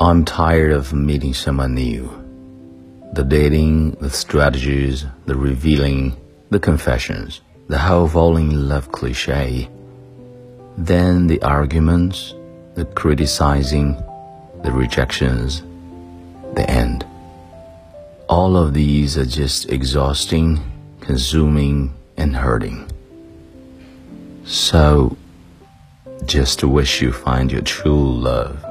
I'm tired of meeting someone new. The dating, the strategies, the revealing, the confessions, the whole falling in love cliche. Then the arguments, the criticizing, the rejections, the end. All of these are just exhausting, consuming, and hurting. So, just to wish you find your true love.